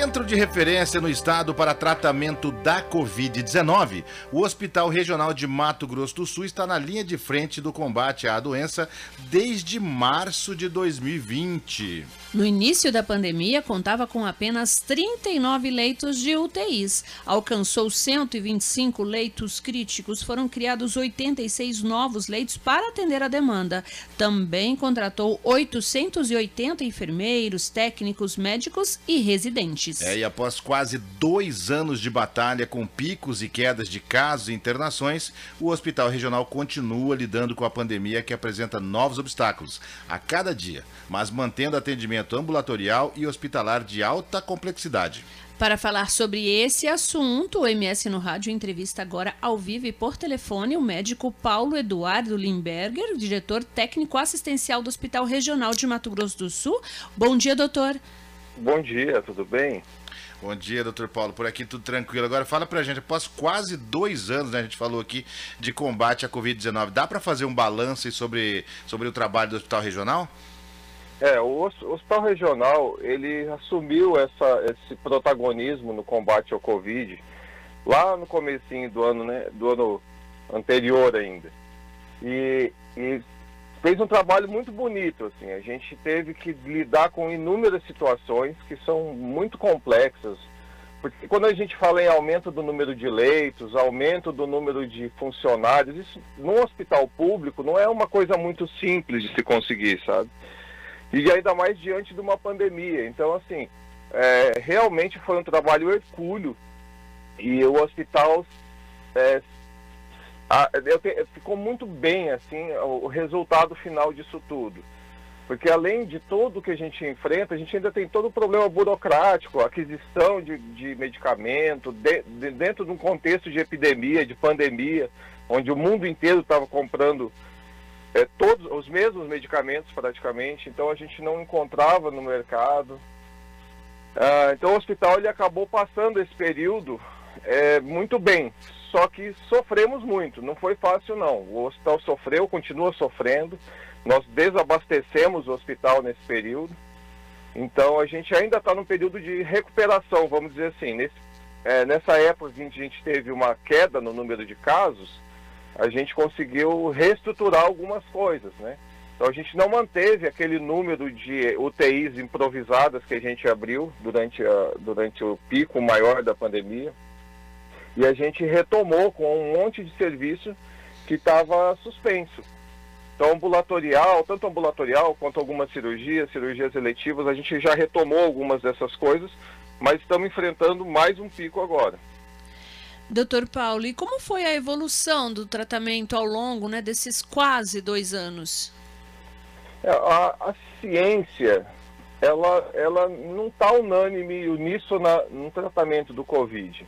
Centro de referência no estado para tratamento da Covid-19, o Hospital Regional de Mato Grosso do Sul está na linha de frente do combate à doença desde março de 2020. No início da pandemia, contava com apenas 39 leitos de UTIs. Alcançou 125 leitos críticos. Foram criados 86 novos leitos para atender a demanda. Também contratou 880 enfermeiros, técnicos, médicos e residentes. É, e após quase dois anos de batalha com picos e quedas de casos e internações, o Hospital Regional continua lidando com a pandemia que apresenta novos obstáculos a cada dia, mas mantendo atendimento atendimento ambulatorial e hospitalar de alta complexidade. Para falar sobre esse assunto, o MS no Rádio entrevista agora ao vivo e por telefone o médico Paulo Eduardo Limberger, diretor técnico assistencial do Hospital Regional de Mato Grosso do Sul. Bom dia, doutor. Bom dia, tudo bem? Bom dia, doutor Paulo. Por aqui tudo tranquilo. Agora fala pra gente, após quase dois anos, né, a gente falou aqui, de combate à Covid-19, dá para fazer um balanço sobre, sobre o trabalho do Hospital Regional? É, o Hospital Regional, ele assumiu essa, esse protagonismo no combate ao Covid lá no comecinho do ano, né, do ano anterior ainda. E, e fez um trabalho muito bonito, assim, a gente teve que lidar com inúmeras situações que são muito complexas, porque quando a gente fala em aumento do número de leitos, aumento do número de funcionários, isso num hospital público não é uma coisa muito simples de se conseguir, sabe? E ainda mais diante de uma pandemia. Então, assim, é, realmente foi um trabalho hercúleo e o hospital é, a, te, ficou muito bem, assim, o, o resultado final disso tudo. Porque além de tudo que a gente enfrenta, a gente ainda tem todo o problema burocrático, aquisição de, de medicamento, de, de, dentro de um contexto de epidemia, de pandemia, onde o mundo inteiro estava comprando é, todos os mesmos medicamentos praticamente, então a gente não encontrava no mercado. Ah, então o hospital ele acabou passando esse período é, muito bem, só que sofremos muito, não foi fácil não. O hospital sofreu, continua sofrendo, nós desabastecemos o hospital nesse período, então a gente ainda está num período de recuperação, vamos dizer assim. Nesse, é, nessa época a gente teve uma queda no número de casos, a gente conseguiu reestruturar algumas coisas, né? Então a gente não manteve aquele número de UTIs improvisadas que a gente abriu durante, a, durante o pico maior da pandemia. E a gente retomou com um monte de serviço que estava suspenso. Então, ambulatorial, tanto ambulatorial quanto algumas cirurgias, cirurgias eletivas, a gente já retomou algumas dessas coisas, mas estamos enfrentando mais um pico agora. Doutor Paulo, e como foi a evolução do tratamento ao longo né, desses quase dois anos? É, a, a, ciência, ela, ela não está unânime uníssona no tratamento do Covid.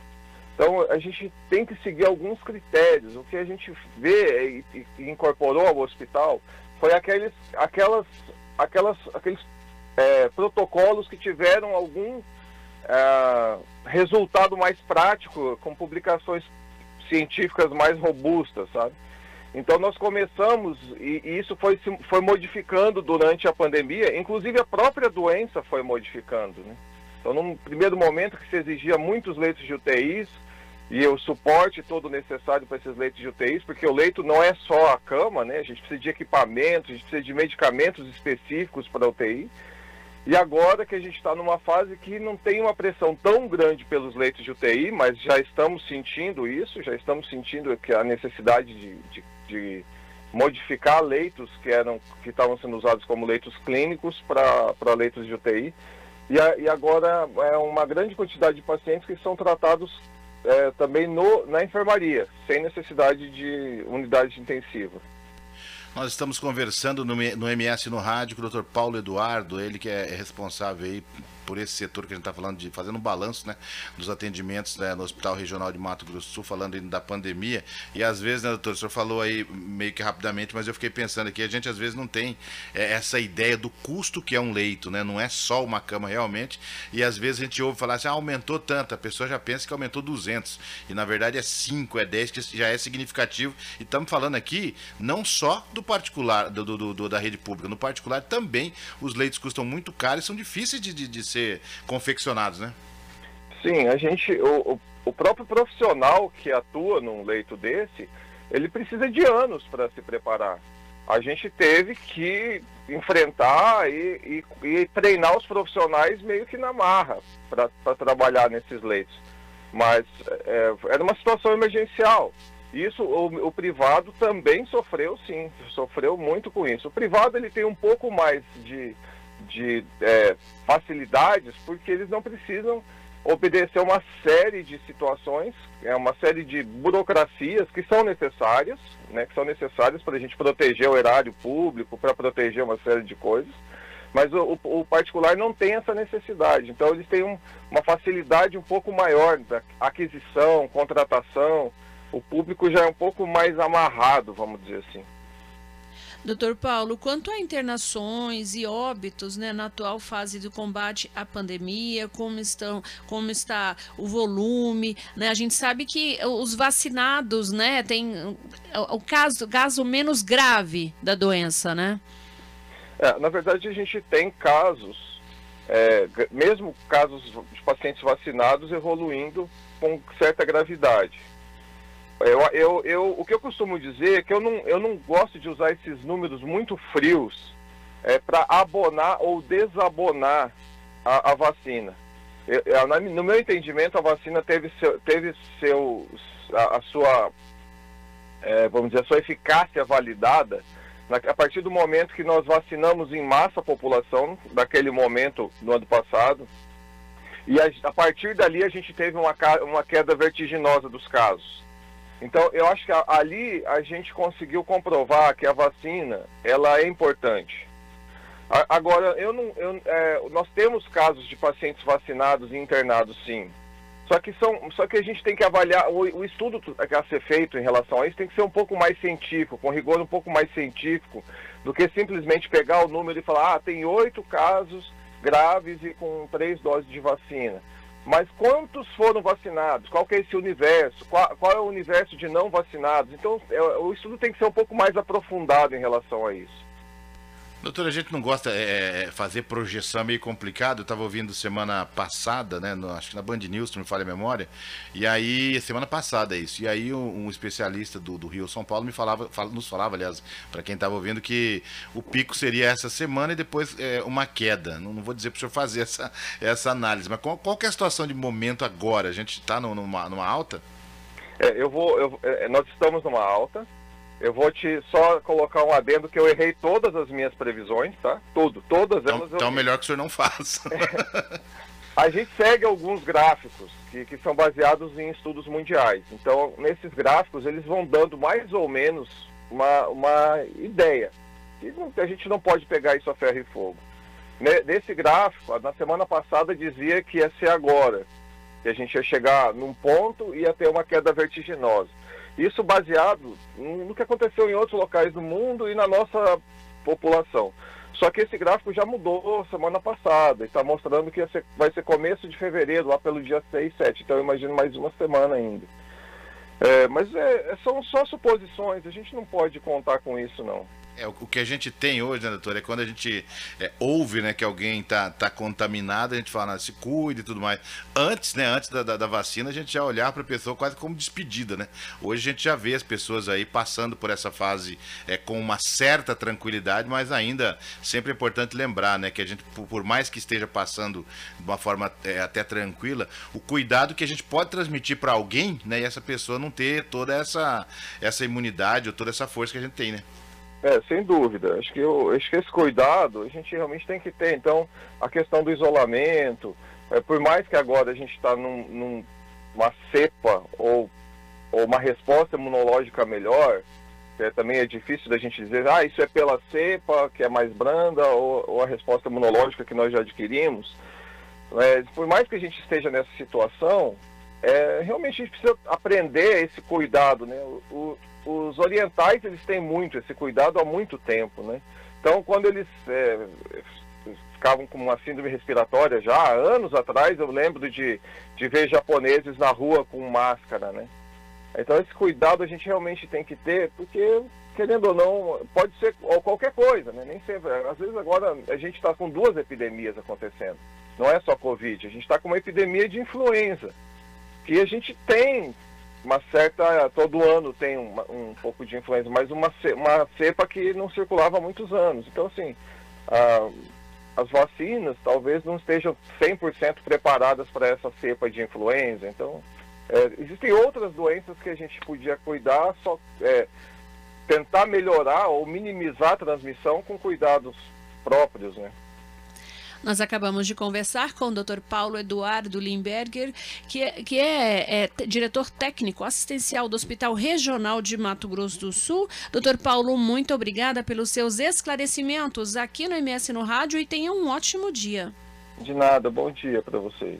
Então, a gente tem que seguir alguns critérios. O que a gente vê e, e incorporou ao hospital foi aqueles, aquelas, aquelas, aqueles é, protocolos que tiveram algum é, resultado mais prático, com publicações científicas mais robustas, sabe? Então nós começamos, e, e isso foi, foi modificando durante a pandemia, inclusive a própria doença foi modificando, né? Então num primeiro momento que se exigia muitos leitos de UTIs, e o suporte todo necessário para esses leitos de UTIs, porque o leito não é só a cama, né? A gente precisa de equipamentos, a gente precisa de medicamentos específicos para a UTI. E agora que a gente está numa fase que não tem uma pressão tão grande pelos leitos de UTI, mas já estamos sentindo isso, já estamos sentindo que a necessidade de, de, de modificar leitos que eram que estavam sendo usados como leitos clínicos para leitos de UTI. E, a, e, agora é uma grande quantidade de pacientes que são tratados é, também no, na enfermaria, sem necessidade de unidade intensiva. Nós estamos conversando no, no MS no rádio com o Dr. Paulo Eduardo, ele que é responsável aí por esse setor que a gente está falando de fazendo um balanço, né, dos atendimentos né, no Hospital Regional de Mato Grosso do Sul, falando da pandemia. E às vezes, né, doutor, o senhor falou aí meio que rapidamente, mas eu fiquei pensando aqui, a gente às vezes não tem é, essa ideia do custo que é um leito, né? Não é só uma cama realmente. E às vezes a gente ouve falar assim, ah, aumentou tanto, a pessoa já pensa que aumentou 200. E na verdade é 5, é 10, que já é significativo. E estamos falando aqui não só do particular, do, do, do, da rede pública, no particular também os leitos custam muito caros e são difíceis de, de, de ser confeccionados, né? Sim, a gente, o, o próprio profissional que atua num leito desse, ele precisa de anos para se preparar. A gente teve que enfrentar e, e, e treinar os profissionais meio que na marra para trabalhar nesses leitos. Mas é, era uma situação emergencial. Isso o, o, privado também sofreu, sim, sofreu muito com isso. O privado ele tem um pouco mais de, de é, facilidades porque eles não precisam obedecer uma série de situações, é uma série de burocracias que são necessárias, né, que são necessárias para a gente proteger o erário público, para proteger uma série de coisas, mas o, o, particular não tem essa necessidade. Então eles têm um, uma facilidade um pouco maior da aquisição, contratação. O público já é um pouco mais amarrado, vamos dizer assim. Doutor Paulo, quanto a internações e óbitos né, na atual fase do combate à pandemia, como, estão, como está o volume, né? A gente sabe que os vacinados né, tem o caso, caso menos grave da doença, né? É, na verdade, a gente tem casos, é, mesmo casos de pacientes vacinados evoluindo com certa gravidade. Eu, eu, eu, o que eu costumo dizer é que eu não, eu não gosto de usar esses números muito frios é, para abonar ou desabonar a, a vacina. Eu, eu, no meu entendimento, a vacina teve, seu, teve seu, a, a sua, é, vamos dizer, sua eficácia validada na, a partir do momento que nós vacinamos em massa a população, daquele momento no ano passado, e a, a partir dali a gente teve uma, uma queda vertiginosa dos casos. Então, eu acho que ali a gente conseguiu comprovar que a vacina ela é importante. Agora, eu não, eu, é, nós temos casos de pacientes vacinados e internados, sim. Só que, são, só que a gente tem que avaliar, o, o estudo que a ser feito em relação a isso tem que ser um pouco mais científico, com rigor um pouco mais científico, do que simplesmente pegar o número e falar, ah, tem oito casos graves e com três doses de vacina. Mas quantos foram vacinados? Qual é esse universo? Qual, qual, é o universo de não vacinados? Então, é, o estudo tem que ser um pouco mais aprofundado em relação a isso. Doutor, a gente não gosta de é, é, fazer projeção é meio complicado. Eu estava ouvindo semana passada, né? No, acho que na Band News, se não me falha a memória. E aí, semana passada isso. E aí um, um especialista do, do, Rio São Paulo me falava, fala, nos falava, aliás, para quem estava ouvindo, que o pico seria essa semana e depois é, uma queda. Não, não, vou dizer para o senhor fazer essa, essa análise, mas qual, qual é a situação de momento agora? A gente está numa, numa alta? É, eu vou. Eu, é, nós estamos numa alta. Eu vou te só colocar um adendo que eu errei todas as minhas previsões, tá? Tudo, todas então, elas. Então, melhor que o senhor não faça. A gente segue alguns gráficos que, que são baseados em estudos mundiais. Então, nesses gráficos, eles vão dando mais ou menos uma, uma ideia. E a gente não pode pegar isso a ferro e fogo. Nesse gráfico, na semana passada dizia que ia ser agora, que a gente ia chegar num ponto e ia ter uma queda vertiginosa. Isso baseado no que aconteceu em outros locais do mundo e na nossa população. Só que esse gráfico já mudou semana passada, está mostrando que vai ser começo de fevereiro, lá pelo dia 6, 7. Então eu imagino mais uma semana ainda. É, mas é, são só suposições, a gente não pode contar com isso não. É, o que a gente tem hoje, né, doutor, é quando a gente é, ouve né, que alguém tá, tá contaminado, a gente fala, ah, se cuide e tudo mais. Antes, né, antes da, da, da vacina, a gente já olhar para a pessoa quase como despedida, né? Hoje a gente já vê as pessoas aí passando por essa fase é, com uma certa tranquilidade, mas ainda sempre é importante lembrar, né, que a gente, por mais que esteja passando de uma forma é, até tranquila, o cuidado que a gente pode transmitir para alguém, né, e essa pessoa não ter toda essa, essa imunidade ou toda essa força que a gente tem, né? É, sem dúvida. Acho que, eu, acho que esse cuidado a gente realmente tem que ter. Então, a questão do isolamento, é, por mais que agora a gente está num, numa cepa ou, ou uma resposta imunológica melhor, é, também é difícil da gente dizer, ah, isso é pela cepa, que é mais branda, ou, ou a resposta imunológica que nós já adquirimos. É, por mais que a gente esteja nessa situação, é, realmente a gente precisa aprender esse cuidado, né? O, o, os orientais eles têm muito esse cuidado há muito tempo, né? Então quando eles é, ficavam com uma síndrome respiratória já há anos atrás, eu lembro de, de ver japoneses na rua com máscara, né? Então esse cuidado a gente realmente tem que ter, porque querendo ou não, pode ser qualquer coisa, né? Nem sempre. Às vezes agora a gente está com duas epidemias acontecendo. Não é só Covid, a gente está com uma epidemia de influenza. Que a gente tem uma certa. Todo ano tem uma, um pouco de influenza, mas uma, uma cepa que não circulava há muitos anos. Então, assim, as vacinas talvez não estejam 100% preparadas para essa cepa de influenza. Então, é, existem outras doenças que a gente podia cuidar, só é, tentar melhorar ou minimizar a transmissão com cuidados próprios, né? Nós acabamos de conversar com o Dr. Paulo Eduardo Limberger, que é, que é, é diretor técnico assistencial do Hospital Regional de Mato Grosso do Sul. Doutor Paulo, muito obrigada pelos seus esclarecimentos aqui no MS no Rádio e tenha um ótimo dia. De nada, bom dia para vocês.